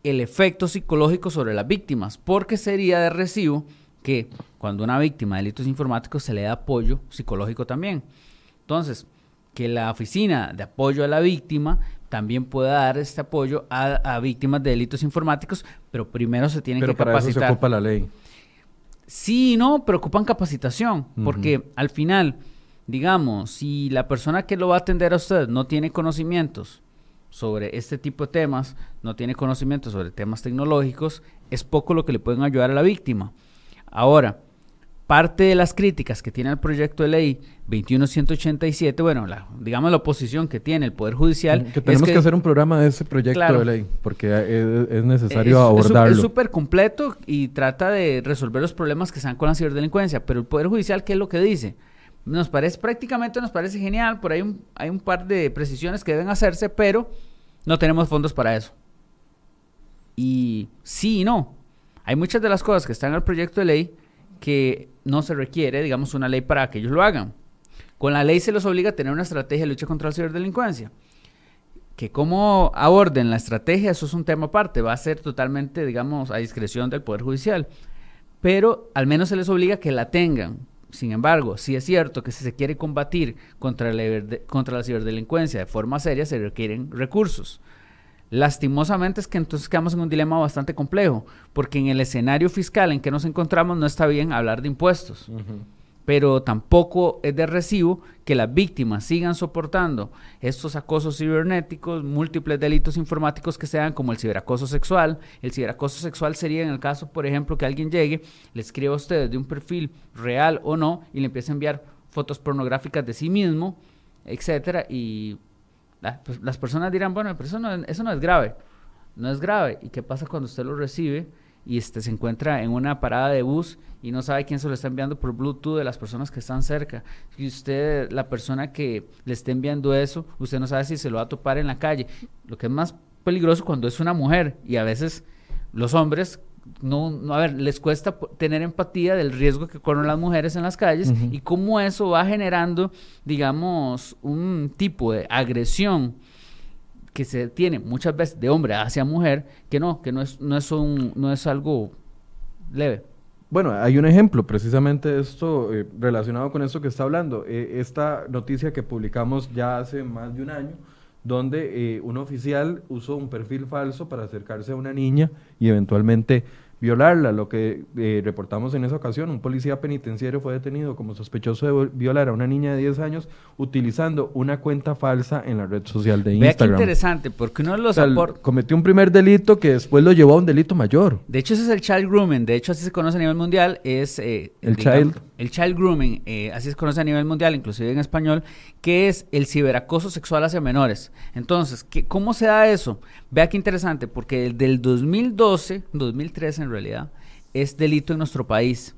el efecto psicológico sobre las víctimas, porque sería de recibo que cuando una víctima de delitos informáticos se le da apoyo psicológico también. Entonces, que la oficina de apoyo a la víctima también pueda dar este apoyo a, víctimas de delitos informáticos, pero primero se tienen que para capacitar. Se ocupa la ley. Sí, no, pero ocupan capacitación, porque al final, digamos, si la persona que lo va a atender a usted no tiene conocimientos sobre este tipo de temas, no tiene conocimientos sobre temas tecnológicos, es poco lo que le pueden ayudar a la víctima. Ahora, parte de las críticas que tiene el proyecto de ley 21187, bueno, la, digamos la oposición que tiene el Poder Judicial. Que tenemos que, hacer un programa de ese proyecto de ley, porque es, necesario abordarlo. Es súper completo y trata de resolver los problemas que se dan con la ciberdelincuencia, pero el Poder Judicial, ¿qué es lo que dice? Nos parece, prácticamente nos parece genial, por ahí un, hay un par de precisiones que deben hacerse, pero no tenemos fondos para eso. Y sí y no. Hay muchas de las cosas que están en el proyecto de ley que no se requiere, digamos, una ley para que ellos lo hagan. Con la ley se los obliga a tener una estrategia de lucha contra la ciberdelincuencia. Que cómo aborden la estrategia, eso es un tema aparte, va a ser totalmente, digamos, a discreción del Poder Judicial. Pero al menos se les obliga a que la tengan. Sin embargo, si es cierto que si se quiere combatir contra la, contra la ciberdelincuencia de forma seria, se requieren recursos. Lastimosamente es que entonces quedamos en un dilema bastante complejo, porque en el escenario fiscal en que nos encontramos no está bien hablar de impuestos, pero tampoco es de recibo que las víctimas sigan soportando estos acosos cibernéticos, múltiples delitos informáticos que sean como el ciberacoso sexual. El ciberacoso sexual sería en el caso, por ejemplo, que alguien llegue, le escriba a usted de un perfil real o no y le empiece a enviar fotos pornográficas de sí mismo, etcétera, y pues, las personas dirán, bueno, pero eso no, eso no es grave. No es grave. ¿Y qué pasa cuando usted lo recibe y este, se encuentra en una parada de bus y no sabe quién se lo está enviando por Bluetooth de las personas que están cerca? Y usted, la persona que le esté enviando eso, usted no sabe si se lo va a topar en la calle. Lo que es más peligroso cuando es una mujer y a veces los hombres no, no, a ver, les cuesta tener empatía del riesgo que corren las mujeres en las calles y cómo eso va generando, digamos, un tipo de agresión se tiene muchas veces de hombre hacia mujer, que no, que no es, no es, un, no es algo leve. Bueno, hay un ejemplo, precisamente esto, eh, relacionado con esto que está hablando. Eh, esta noticia que publicamos ya hace más de un año, donde eh, un oficial usó un perfil falso para acercarse a una niña y eventualmente violarla. Lo que eh, reportamos en esa ocasión, un policía penitenciario fue detenido como sospechoso de violar a una niña de 10 años utilizando una cuenta falsa en la red social de Instagram. Vea interesante, porque uno de los Cometió un primer delito que después lo llevó a un delito mayor. De hecho, ese es el child grooming. De hecho, así se conoce a nivel mundial. Es eh, el child. El child grooming, eh, así se conoce a nivel mundial, inclusive en español, que es el ciberacoso sexual hacia menores. Entonces, ¿qué, ¿cómo se da eso? Vea qué interesante, porque el del 2012, 2013 en realidad, es delito en nuestro país.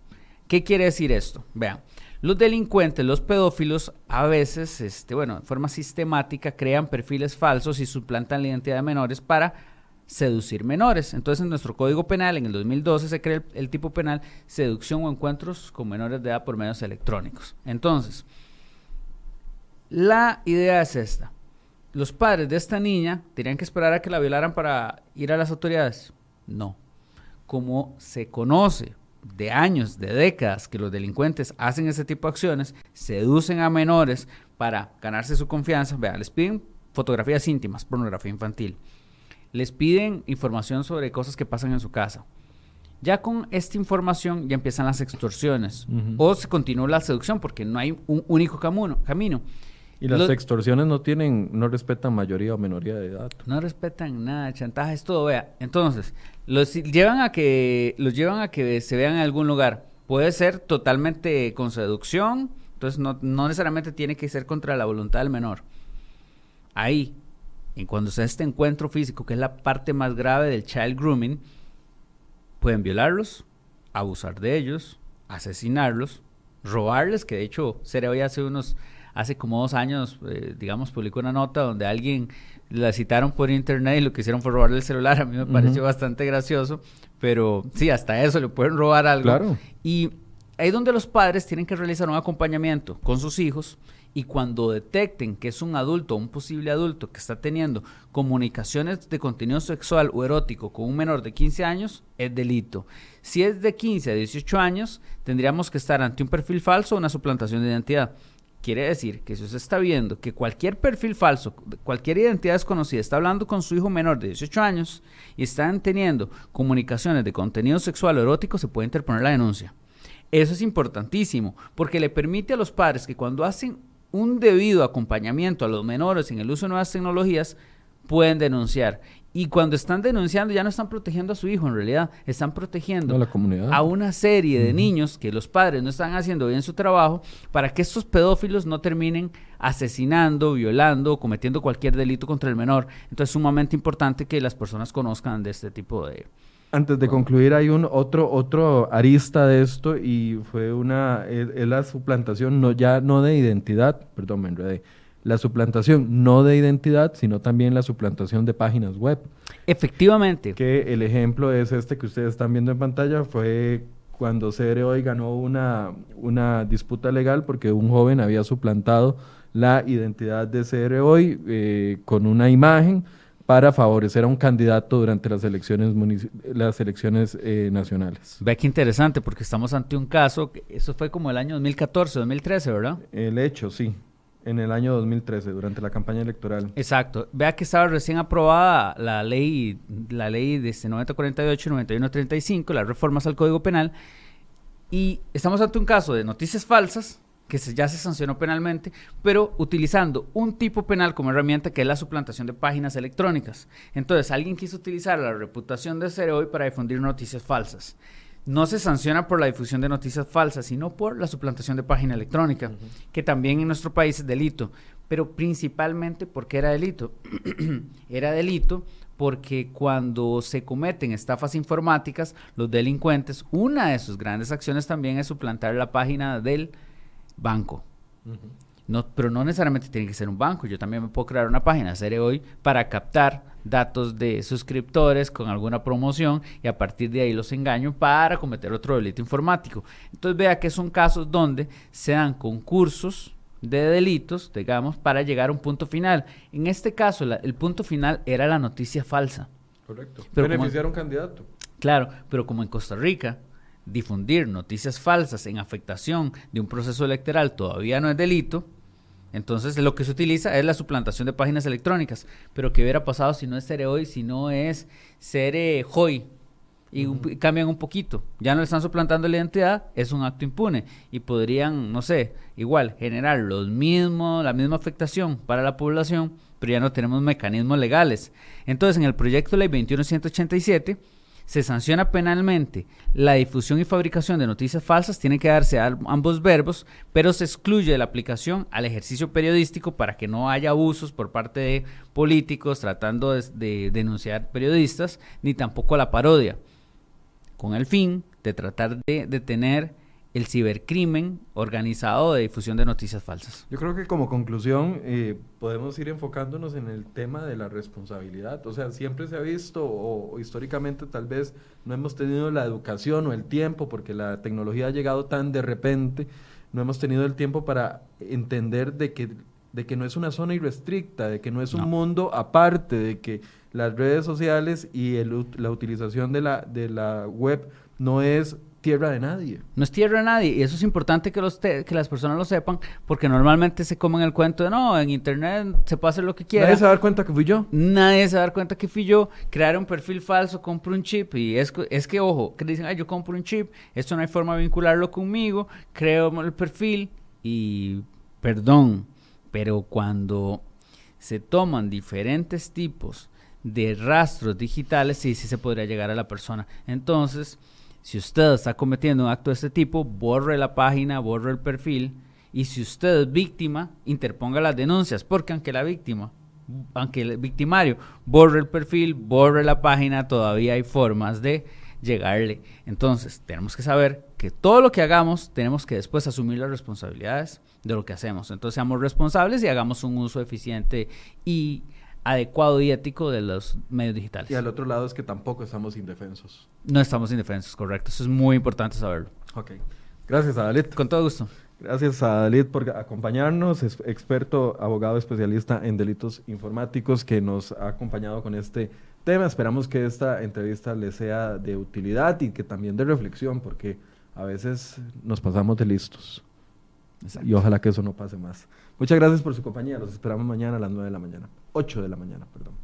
¿Qué quiere decir esto? Vean, los delincuentes, los pedófilos, a veces, este, bueno, de forma sistemática, crean perfiles falsos y suplantan la identidad de menores para seducir menores. Entonces, en nuestro Código Penal, en el 2012, se crea el, tipo penal seducción o encuentros con menores de edad por medios electrónicos. Entonces, la idea es esta. Los padres de esta niña tenían que esperar a que la violaran para ir a las autoridades. No como se conoce de años, de décadas, que los delincuentes hacen ese tipo de acciones, seducen a menores para ganarse su confianza. Vean, les piden fotografías íntimas, pornografía infantil. Les piden información sobre cosas que pasan en su casa. Ya con esta información ya empiezan las extorsiones. O se continúa la seducción porque no hay un único camino. camino. Y las extorsiones no tienen, no respetan mayoría o minoría de edad. No respetan nada, chantaje es todo, vea. Entonces, los llevan a que, los llevan a que se vean en algún lugar. Puede ser totalmente con seducción, entonces no, no necesariamente tiene que ser contra la voluntad del menor. Ahí, en cuando se este encuentro físico, que es la parte más grave del child grooming, pueden violarlos, abusar de ellos, asesinarlos, robarles, que de hecho hoy hace unos hace como dos años, eh, digamos, publicó una nota donde alguien la citaron por internet y lo que hicieron fue robarle el celular. A mí me pareció bastante gracioso, pero sí, hasta eso le pueden robar algo. Claro. Y ahí donde los padres tienen que realizar un acompañamiento con sus hijos y cuando detecten que es un adulto un posible adulto que está teniendo comunicaciones de contenido sexual o erótico con un menor de 15 años, es delito. Si es de 15 a 18 años, tendríamos que estar ante un perfil falso o una suplantación de identidad. Quiere decir que si usted está viendo que cualquier perfil falso, cualquier identidad desconocida está hablando con su hijo menor de 18 años y están teniendo comunicaciones de contenido sexual o erótico, se puede interponer la denuncia. Eso es importantísimo porque le permite a los padres que cuando hacen un debido acompañamiento a los menores en el uso de nuevas tecnologías, pueden denunciar. Y cuando están denunciando ya no están protegiendo a su hijo, en realidad están protegiendo a, la comunidad. a una serie de niños que los padres no están haciendo bien su trabajo para que estos pedófilos no terminen asesinando, violando cometiendo cualquier delito contra el menor. Entonces es sumamente importante que las personas conozcan de este tipo de... Antes de concluir, hay un otro, otro arista de esto y fue una, es, la suplantación no, ya no de identidad, perdón, me enredé, la suplantación no de identidad, sino también la suplantación de páginas web. Efectivamente. Que el ejemplo es este que ustedes están viendo en pantalla, fue cuando CR hoy ganó una, una disputa legal porque un joven había suplantado la identidad de CR hoy eh, con una imagen para favorecer a un candidato durante las elecciones las elecciones eh, nacionales. Ve qué interesante, porque estamos ante un caso, eso fue como el año 2014, 2013, ¿verdad? El hecho, sí en el año 2013, durante la campaña electoral. Exacto. Vea que estaba recién aprobada la ley, la ley de 9048 y 9135, las reformas al Código Penal, y estamos ante un caso de noticias falsas, que ya se sancionó penalmente, pero utilizando un tipo penal como herramienta que es la suplantación de páginas electrónicas. Entonces, alguien quiso utilizar la reputación de hoy para difundir noticias falsas no se sanciona por la difusión de noticias falsas, sino por la suplantación de página electrónica, que también en nuestro país es delito, pero principalmente porque era delito. era delito porque cuando se cometen estafas informáticas, los delincuentes, una de sus grandes acciones también es suplantar la página del banco. no, pero no necesariamente tiene que ser un banco, yo también me puedo crear una página, seré hoy, para captar datos de suscriptores con alguna promoción y a partir de ahí los engaño para cometer otro delito informático. Entonces vea que son casos donde se dan concursos de delitos, digamos, para llegar a un punto final. En este caso, el punto final era la noticia falsa. Correcto. Pero Beneficiar a un candidato. Claro, pero como en Costa Rica, difundir noticias falsas en afectación de un proceso electoral todavía no es delito, entonces, lo que se utiliza es la suplantación de páginas electrónicas. Pero ¿qué hubiera pasado si no es Cere Hoy, si no es Cere Hoy? Y cambian un poquito. Ya no le están suplantando la identidad, es un acto impune. Y podrían, no sé, igual, generar los mismos, la misma afectación para la población, pero ya no tenemos mecanismos legales. Entonces, en el proyecto de ley 21187 se sanciona penalmente la difusión y fabricación de noticias falsas, tiene que darse ambos verbos, pero se excluye la aplicación al ejercicio periodístico para que no haya abusos por parte de políticos tratando de, denunciar periodistas, ni tampoco la parodia, con el fin de tratar de detener el cibercrimen organizado de difusión de noticias falsas. Yo creo que como conclusión eh, podemos ir enfocándonos en el tema de la responsabilidad. O sea, siempre se ha visto o, históricamente tal vez no hemos tenido la educación o el tiempo porque la tecnología ha llegado tan de repente, no hemos tenido el tiempo para entender de que, de que no es una zona irrestricta, de que no es un mundo aparte, de que las redes sociales y el, la utilización de la, de la web no es tierra de nadie. No es tierra de nadie. Y eso es importante que, los que las personas lo sepan, porque normalmente se comen el cuento de no, en internet se puede hacer lo que quiera. Nadie se va a dar cuenta que fui yo. Nadie se va a dar cuenta que fui yo. Crear un perfil falso, compro un chip. Y es, es que, ojo, que dicen, ay, yo compro un chip, esto no hay forma de vincularlo conmigo, creo el perfil y, perdón, pero cuando se toman diferentes tipos de rastros digitales, sí, sí se podría llegar a la persona. Entonces, si usted está cometiendo un acto de este tipo, borre la página, borre el perfil. Y si usted es víctima, interponga las denuncias, porque aunque la víctima, aunque el victimario borre el perfil, borre la página, todavía hay formas de llegarle. Entonces, tenemos que saber que todo lo que hagamos, tenemos que después asumir las responsabilidades de lo que hacemos. Entonces, seamos responsables y hagamos un uso eficiente y adecuado y ético de los medios digitales. Y al otro lado es que tampoco estamos indefensos. No estamos indefensos, correcto. Eso es muy importante saberlo. Ok. Gracias, Adalit. Con todo gusto. Gracias a Dalit por acompañarnos, es experto, abogado especialista en delitos informáticos que nos ha acompañado con este tema. Esperamos que esta entrevista le sea de utilidad y que también de reflexión, porque a veces nos pasamos de listos. Y ojalá que eso no pase más. Muchas gracias por su compañía. Los esperamos mañana a las 9 de la mañana. 8 de la mañana, perdón.